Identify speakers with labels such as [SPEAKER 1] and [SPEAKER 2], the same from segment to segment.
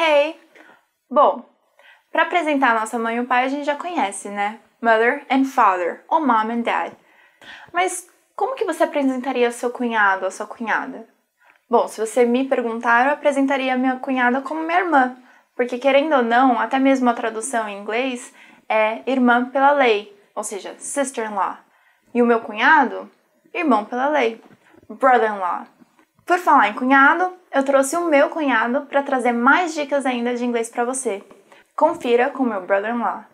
[SPEAKER 1] Hey! Bom, para apresentar nossa mãe e o pai a gente já conhece, né? Mother and father, ou mom and dad. Mas como que você apresentaria seu cunhado ou sua cunhada? Bom, se você me perguntar, eu apresentaria minha cunhada como minha irmã, porque querendo ou não, até mesmo a tradução em inglês é irmã pela lei, ou seja, sister-in-law. E o meu cunhado, irmão pela lei, brother-in-law. Por falar em cunhado, eu trouxe o meu cunhado para trazer mais dicas ainda de inglês para você. Confira com meu brother-in-law.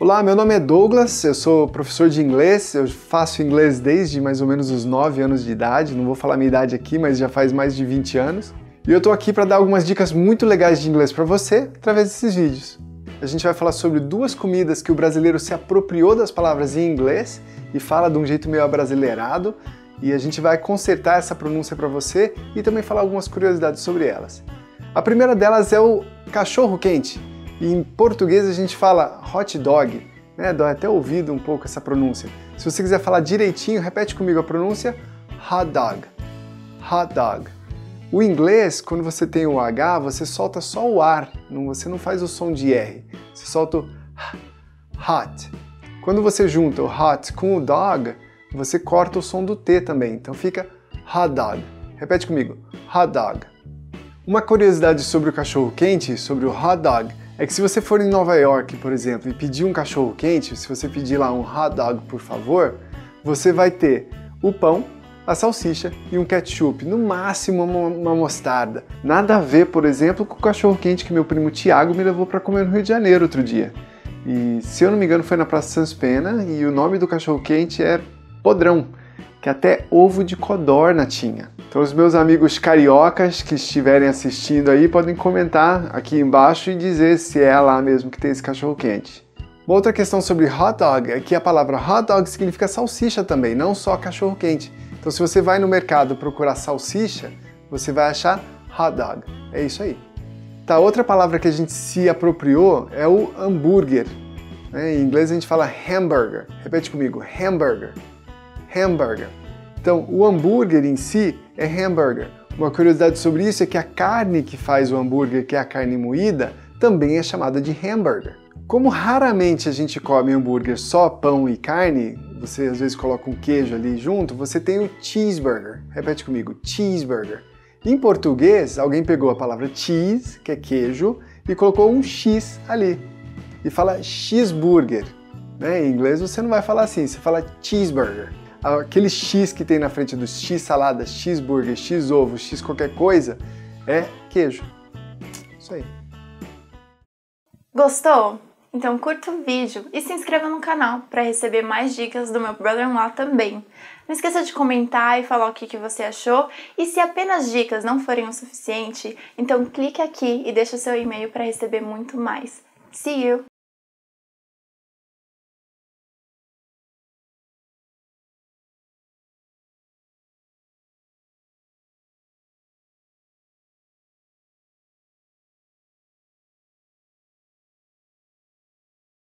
[SPEAKER 2] Olá, meu nome é Douglas, eu sou professor de inglês, eu faço inglês desde mais ou menos os 9 anos de idade, não vou falar minha idade aqui, mas já faz mais de 20 anos. E eu tô aqui para dar algumas dicas muito legais de inglês para você através desses vídeos. A gente vai falar sobre duas comidas que o brasileiro se apropriou das palavras em inglês e fala de um jeito meio abrasileirado, e a gente vai consertar essa pronúncia para você e também falar algumas curiosidades sobre elas. A primeira delas é o cachorro quente. E em português a gente fala hot dog, né? Dói até ouvido um pouco essa pronúncia. Se você quiser falar direitinho, repete comigo a pronúncia: hot dog. Hot dog. O inglês, quando você tem o H, você solta só o ar, você não faz o som de R. Você solta o hot. Quando você junta o hot com o dog, você corta o som do T também, então fica hot dog. Repete comigo, hot dog. Uma curiosidade sobre o cachorro quente, sobre o hot dog, é que se você for em Nova York, por exemplo, e pedir um cachorro quente, se você pedir lá um hot dog, por favor, você vai ter o pão, a salsicha e um ketchup, no máximo uma, mostarda. Nada a ver, por exemplo, com o cachorro quente que meu primo Tiago me levou para comer no Rio de Janeiro outro dia. E se eu não me engano foi na Praça Sans Pena e o nome do cachorro quente é podrão, que até ovo de codorna tinha. Então os meus amigos cariocas que estiverem assistindo aí podem comentar aqui embaixo e dizer se é lá mesmo que tem esse cachorro quente. Uma outra questão sobre hot dog é que a palavra hot dog significa salsicha também, não só cachorro quente. Então se você vai no mercado procurar salsicha, você vai achar hot dog. É isso aí. Tá, outra palavra que a gente se apropriou é o hambúrguer. Em inglês a gente fala hamburger. Repete comigo, hamburger hamburger. Então, o hambúrguer em si é hamburger. Uma curiosidade sobre isso é que a carne que faz o hambúrguer, que é a carne moída, também é chamada de hamburger. Como raramente a gente come hambúrguer só pão e carne, você às vezes coloca um queijo ali junto, você tem o cheeseburger. Repete comigo, cheeseburger. Em português, alguém pegou a palavra cheese, que é queijo, e colocou um X ali. E fala cheeseburger. Né? Em inglês você não vai falar assim, você fala cheeseburger aquele X que tem na frente dos X saladas, cheeseburger, X ovo, X qualquer coisa, é queijo. Isso aí.
[SPEAKER 1] Gostou? Então curta o vídeo e se inscreva no canal para receber mais dicas do meu brother-in-law também. Não esqueça de comentar e falar o que, que você achou. E se apenas dicas não forem o suficiente, então clique aqui e deixe seu e-mail para receber muito mais. See you!